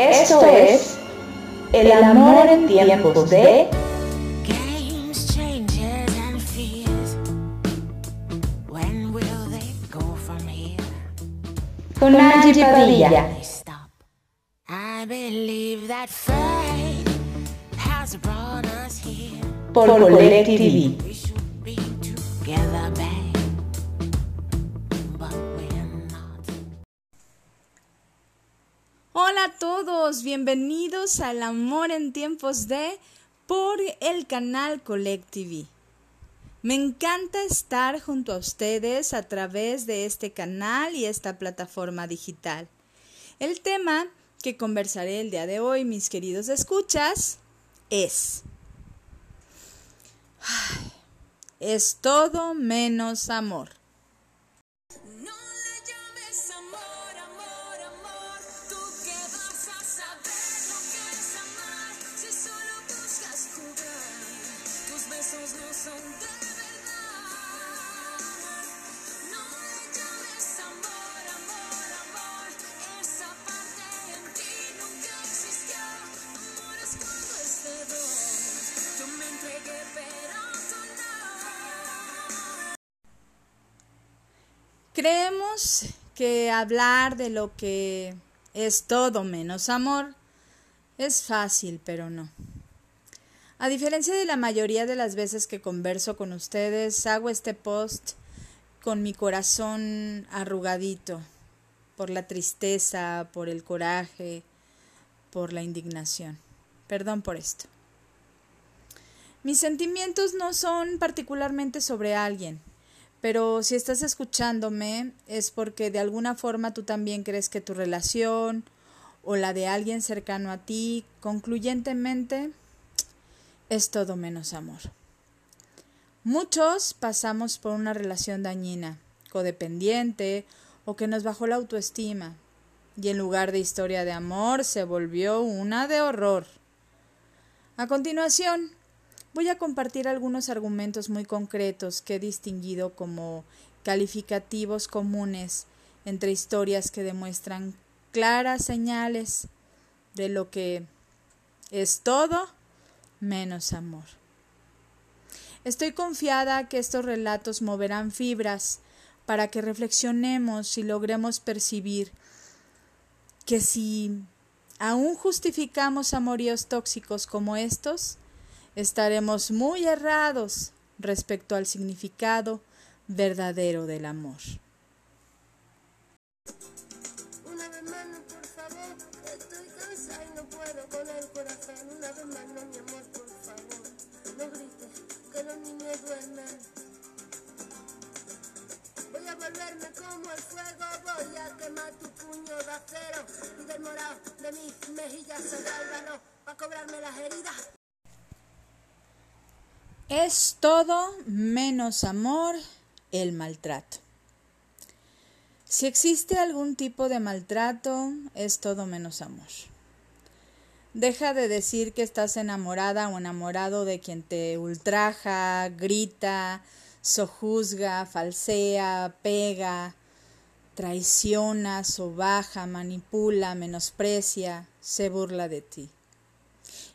Esto es El amor en tiempos de Games, changes, and fears. When bienvenidos al Amor en tiempos de por el canal Collect TV. Me encanta estar junto a ustedes a través de este canal y esta plataforma digital. El tema que conversaré el día de hoy, mis queridos escuchas, es... Es todo menos amor. No son de. Creemos que hablar de lo que es todo menos amor es fácil, pero no. A diferencia de la mayoría de las veces que converso con ustedes, hago este post con mi corazón arrugadito por la tristeza, por el coraje, por la indignación. Perdón por esto. Mis sentimientos no son particularmente sobre alguien, pero si estás escuchándome es porque de alguna forma tú también crees que tu relación o la de alguien cercano a ti concluyentemente es todo menos amor. Muchos pasamos por una relación dañina, codependiente o que nos bajó la autoestima y en lugar de historia de amor se volvió una de horror. A continuación, voy a compartir algunos argumentos muy concretos que he distinguido como calificativos comunes entre historias que demuestran claras señales de lo que es todo menos amor. Estoy confiada que estos relatos moverán fibras para que reflexionemos y logremos percibir que si aún justificamos amoríos tóxicos como estos, estaremos muy errados respecto al significado verdadero del amor. Estoy cansada y no puedo con el corazón. Una vez más, no, mi amor, por favor, no grites, que los niños duermen. Voy a volverme como el fuego, voy a quemar tu puño de acero y del morado de mis mejillas el valor para cobrarme las heridas. Es todo menos amor el maltrato. Si existe algún tipo de maltrato, es todo menos amor. Deja de decir que estás enamorada o enamorado de quien te ultraja, grita, sojuzga, falsea, pega, traiciona, sobaja, manipula, menosprecia, se burla de ti.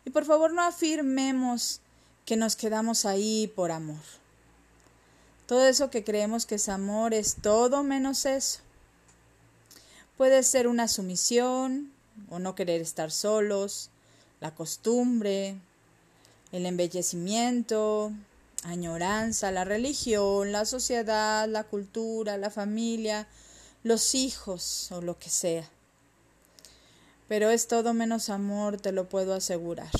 Y por favor no afirmemos que nos quedamos ahí por amor. Todo eso que creemos que es amor es todo menos eso. Puede ser una sumisión o no querer estar solos, la costumbre, el embellecimiento, añoranza, la religión, la sociedad, la cultura, la familia, los hijos o lo que sea. Pero es todo menos amor, te lo puedo asegurar.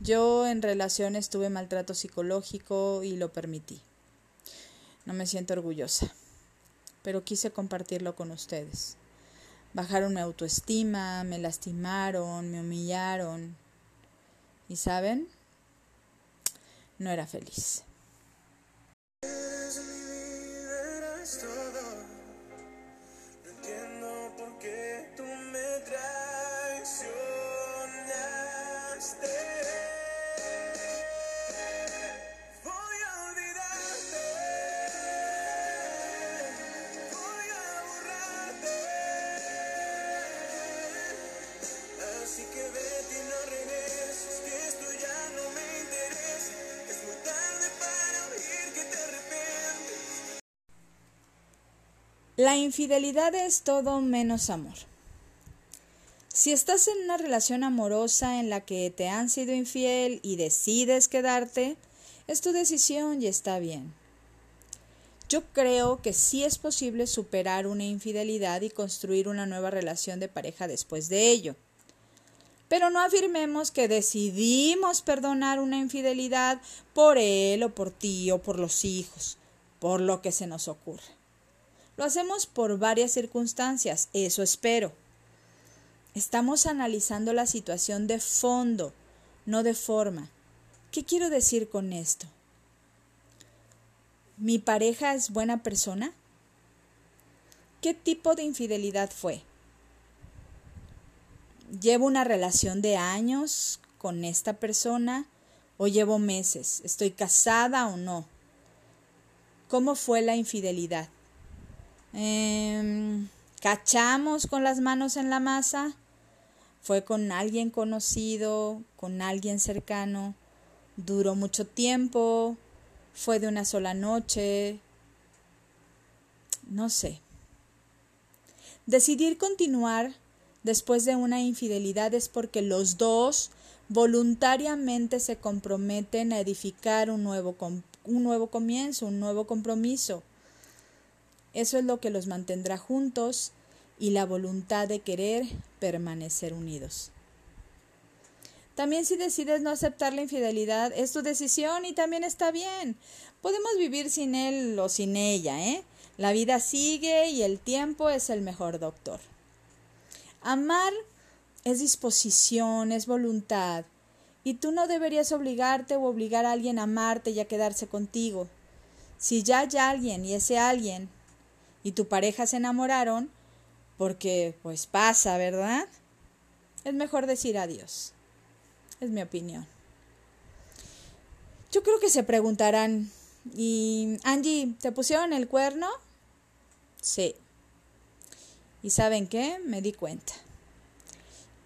Yo en relaciones tuve maltrato psicológico y lo permití. No me siento orgullosa, pero quise compartirlo con ustedes. Bajaron mi autoestima, me lastimaron, me humillaron. ¿Y saben? No era feliz. La infidelidad es todo menos amor. Si estás en una relación amorosa en la que te han sido infiel y decides quedarte, es tu decisión y está bien. Yo creo que sí es posible superar una infidelidad y construir una nueva relación de pareja después de ello. Pero no afirmemos que decidimos perdonar una infidelidad por él o por ti o por los hijos, por lo que se nos ocurre. Lo hacemos por varias circunstancias, eso espero. Estamos analizando la situación de fondo, no de forma. ¿Qué quiero decir con esto? ¿Mi pareja es buena persona? ¿Qué tipo de infidelidad fue? ¿Llevo una relación de años con esta persona o llevo meses? ¿Estoy casada o no? ¿Cómo fue la infidelidad? Eh, ¿Cachamos con las manos en la masa? ¿Fue con alguien conocido, con alguien cercano? ¿Duró mucho tiempo? ¿Fue de una sola noche? No sé. Decidir continuar después de una infidelidad es porque los dos voluntariamente se comprometen a edificar un nuevo comienzo, un nuevo compromiso. Eso es lo que los mantendrá juntos y la voluntad de querer permanecer unidos. También si decides no aceptar la infidelidad, es tu decisión y también está bien. Podemos vivir sin él o sin ella, ¿eh? La vida sigue y el tiempo es el mejor doctor. Amar es disposición, es voluntad. Y tú no deberías obligarte o obligar a alguien a amarte y a quedarse contigo. Si ya hay alguien y ese alguien y tu pareja se enamoraron, porque pues pasa, ¿verdad? Es mejor decir adiós. Es mi opinión. Yo creo que se preguntarán, ¿y Angie, te pusieron el cuerno? Sí. ¿Y saben qué? Me di cuenta.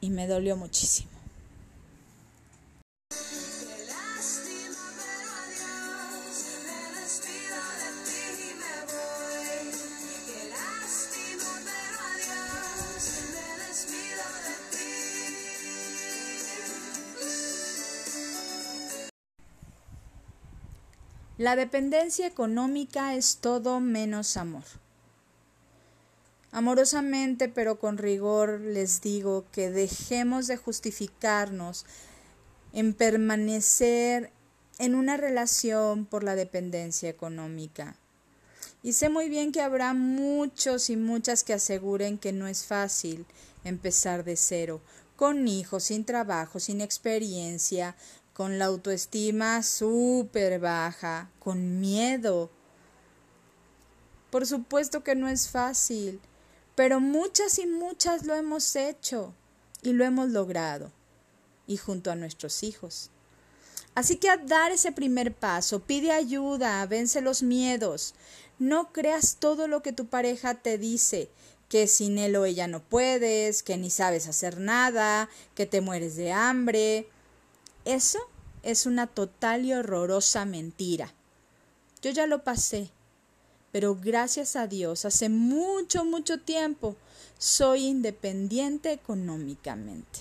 Y me dolió muchísimo. La dependencia económica es todo menos amor. Amorosamente, pero con rigor, les digo que dejemos de justificarnos en permanecer en una relación por la dependencia económica. Y sé muy bien que habrá muchos y muchas que aseguren que no es fácil empezar de cero, con hijos, sin trabajo, sin experiencia, con la autoestima súper baja, con miedo. Por supuesto que no es fácil, pero muchas y muchas lo hemos hecho y lo hemos logrado, y junto a nuestros hijos. Así que a dar ese primer paso, pide ayuda, vence los miedos. No creas todo lo que tu pareja te dice, que sin él o ella no puedes, que ni sabes hacer nada, que te mueres de hambre. Eso es una total y horrorosa mentira. Yo ya lo pasé, pero gracias a Dios, hace mucho, mucho tiempo soy independiente económicamente.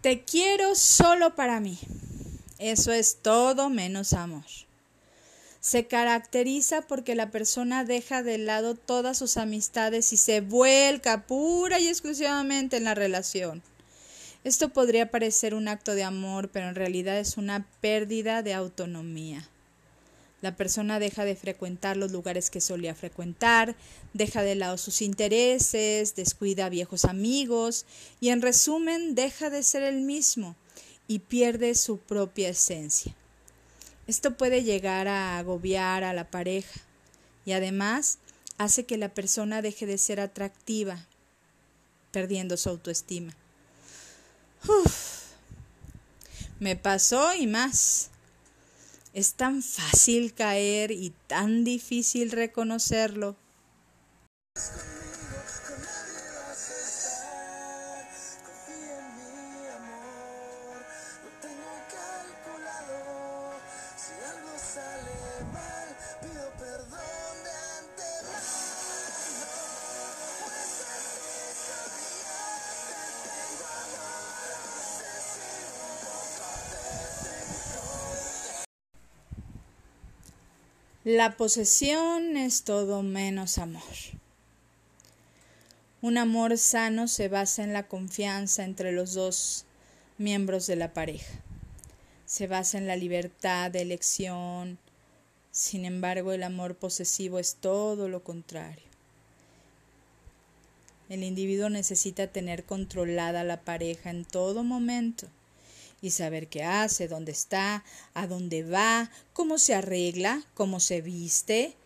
Te quiero solo para mí. Eso es todo menos amor. Se caracteriza porque la persona deja de lado todas sus amistades y se vuelca pura y exclusivamente en la relación. Esto podría parecer un acto de amor, pero en realidad es una pérdida de autonomía. La persona deja de frecuentar los lugares que solía frecuentar, deja de lado sus intereses, descuida a viejos amigos y en resumen deja de ser el mismo y pierde su propia esencia. Esto puede llegar a agobiar a la pareja y además hace que la persona deje de ser atractiva, perdiendo su autoestima. Me pasó y más. Es tan fácil caer y tan difícil reconocerlo. La posesión es todo menos amor. Un amor sano se basa en la confianza entre los dos miembros de la pareja. Se basa en la libertad de elección. Sin embargo, el amor posesivo es todo lo contrario. El individuo necesita tener controlada la pareja en todo momento y saber qué hace, dónde está, a dónde va, cómo se arregla, cómo se viste,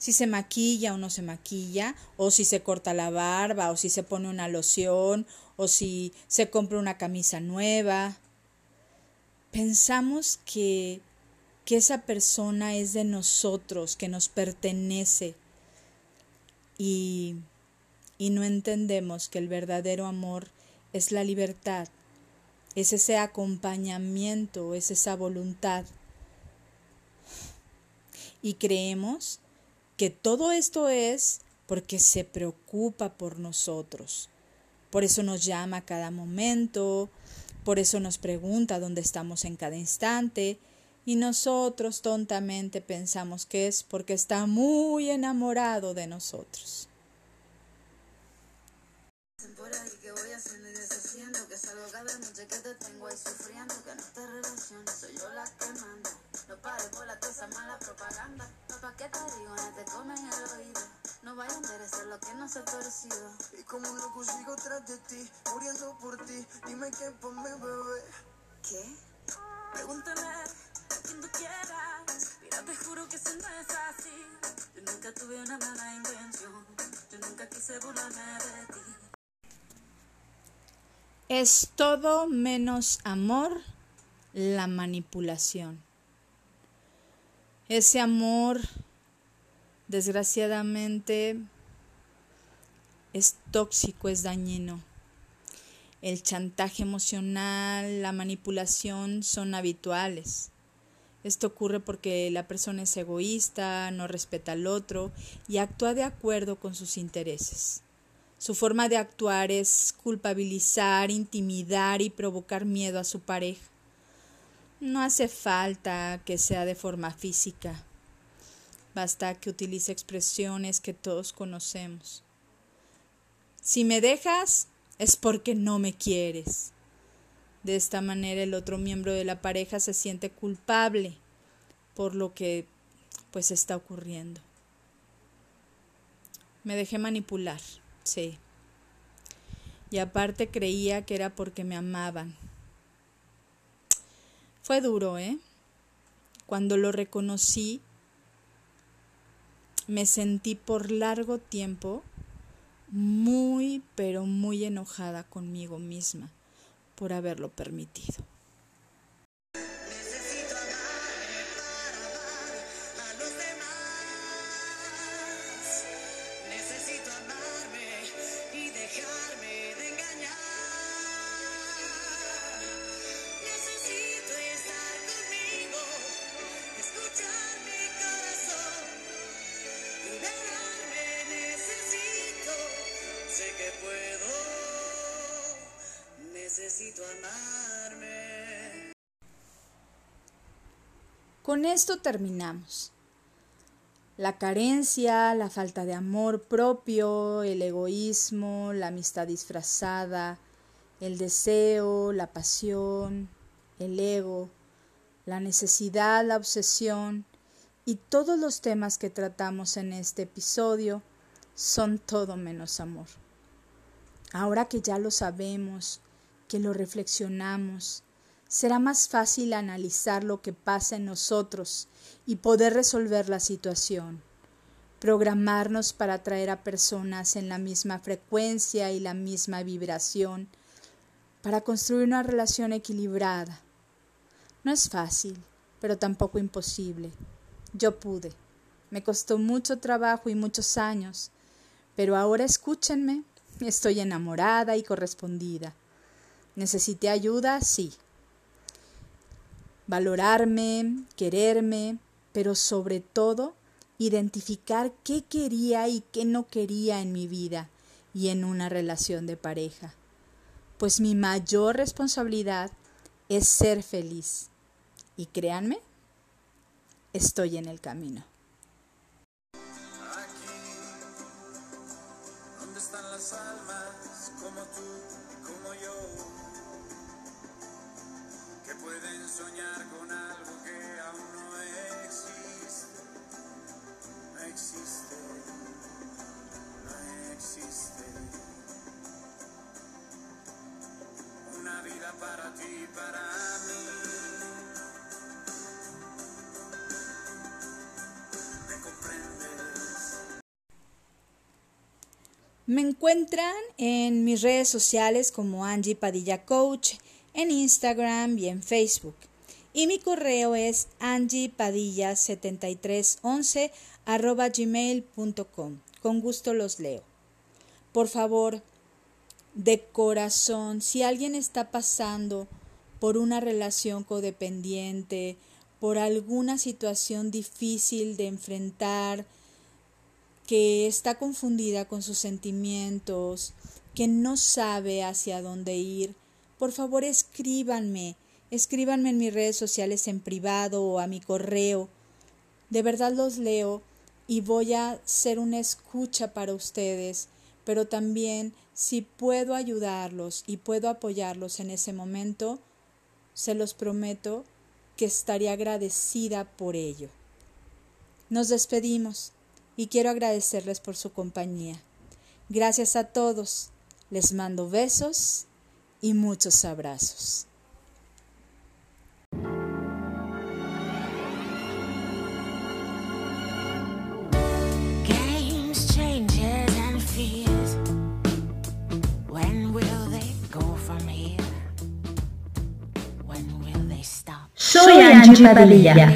si se maquilla o no se maquilla, o si se corta la barba, o si se pone una loción, o si se compra una camisa nueva. Pensamos que, que esa persona es de nosotros, que nos pertenece, y, y no entendemos que el verdadero amor es la libertad, es ese acompañamiento, es esa voluntad. Y creemos que todo esto es porque se preocupa por nosotros. Por eso nos llama a cada momento, por eso nos pregunta dónde estamos en cada instante, y nosotros tontamente pensamos que es porque está muy enamorado de nosotros. Por ahí que voy haciendo y deshaciendo Que salgo cada noche que te tengo ahí sufriendo Que no te relaciones, soy yo la que manda No pares por la cosa mala propaganda Papá, ¿qué te digo? No te comen el oído No vaya a enderecer lo que no se ha torcido Y como un loco sigo tras de ti, muriendo por ti. Dime qué por mi bebé. ¿Qué? Pregúntame a quien tú quieras. Mira, te juro que eso no es así. Yo nunca tuve una mala intención. Yo nunca quise burlarme de ti. Es todo menos amor la manipulación. Ese amor, desgraciadamente, es tóxico, es dañino. El chantaje emocional, la manipulación son habituales. Esto ocurre porque la persona es egoísta, no respeta al otro y actúa de acuerdo con sus intereses. Su forma de actuar es culpabilizar, intimidar y provocar miedo a su pareja. No hace falta que sea de forma física. Basta que utilice expresiones que todos conocemos. Si me dejas es porque no me quieres. De esta manera el otro miembro de la pareja se siente culpable por lo que pues está ocurriendo. Me dejé manipular, sí. Y aparte creía que era porque me amaban. Fue duro, ¿eh? Cuando lo reconocí, me sentí por largo tiempo muy, pero muy enojada conmigo misma por haberlo permitido. Con esto terminamos. La carencia, la falta de amor propio, el egoísmo, la amistad disfrazada, el deseo, la pasión, el ego, la necesidad, la obsesión y todos los temas que tratamos en este episodio son todo menos amor. Ahora que ya lo sabemos, que lo reflexionamos, será más fácil analizar lo que pasa en nosotros y poder resolver la situación. Programarnos para atraer a personas en la misma frecuencia y la misma vibración para construir una relación equilibrada. No es fácil, pero tampoco imposible. Yo pude. Me costó mucho trabajo y muchos años, pero ahora escúchenme, estoy enamorada y correspondida. ¿Necesité ayuda? Sí. Valorarme, quererme, pero sobre todo identificar qué quería y qué no quería en mi vida y en una relación de pareja. Pues mi mayor responsabilidad es ser feliz. Y créanme, estoy en el camino. Aquí, donde están las almas como tú, soñar con algo que aún no existe, no existe, no existe. Una vida para ti, para mí. ¿Me comprendes? Me encuentran en mis redes sociales como Angie Padilla Coach, en Instagram y en Facebook. Y mi correo es angiepadilla7311 arroba gmail.com. Con gusto los leo. Por favor, de corazón, si alguien está pasando por una relación codependiente, por alguna situación difícil de enfrentar, que está confundida con sus sentimientos, que no sabe hacia dónde ir, por favor escríbanme, escríbanme en mis redes sociales en privado o a mi correo. De verdad los leo y voy a ser una escucha para ustedes, pero también si puedo ayudarlos y puedo apoyarlos en ese momento, se los prometo que estaré agradecida por ello. Nos despedimos y quiero agradecerles por su compañía. Gracias a todos. Les mando besos y muchos abrazos. Soy Angie Padilla.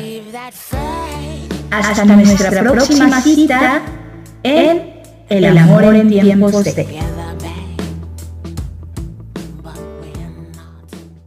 Hasta nuestra próxima cita en El amor en tiempos de...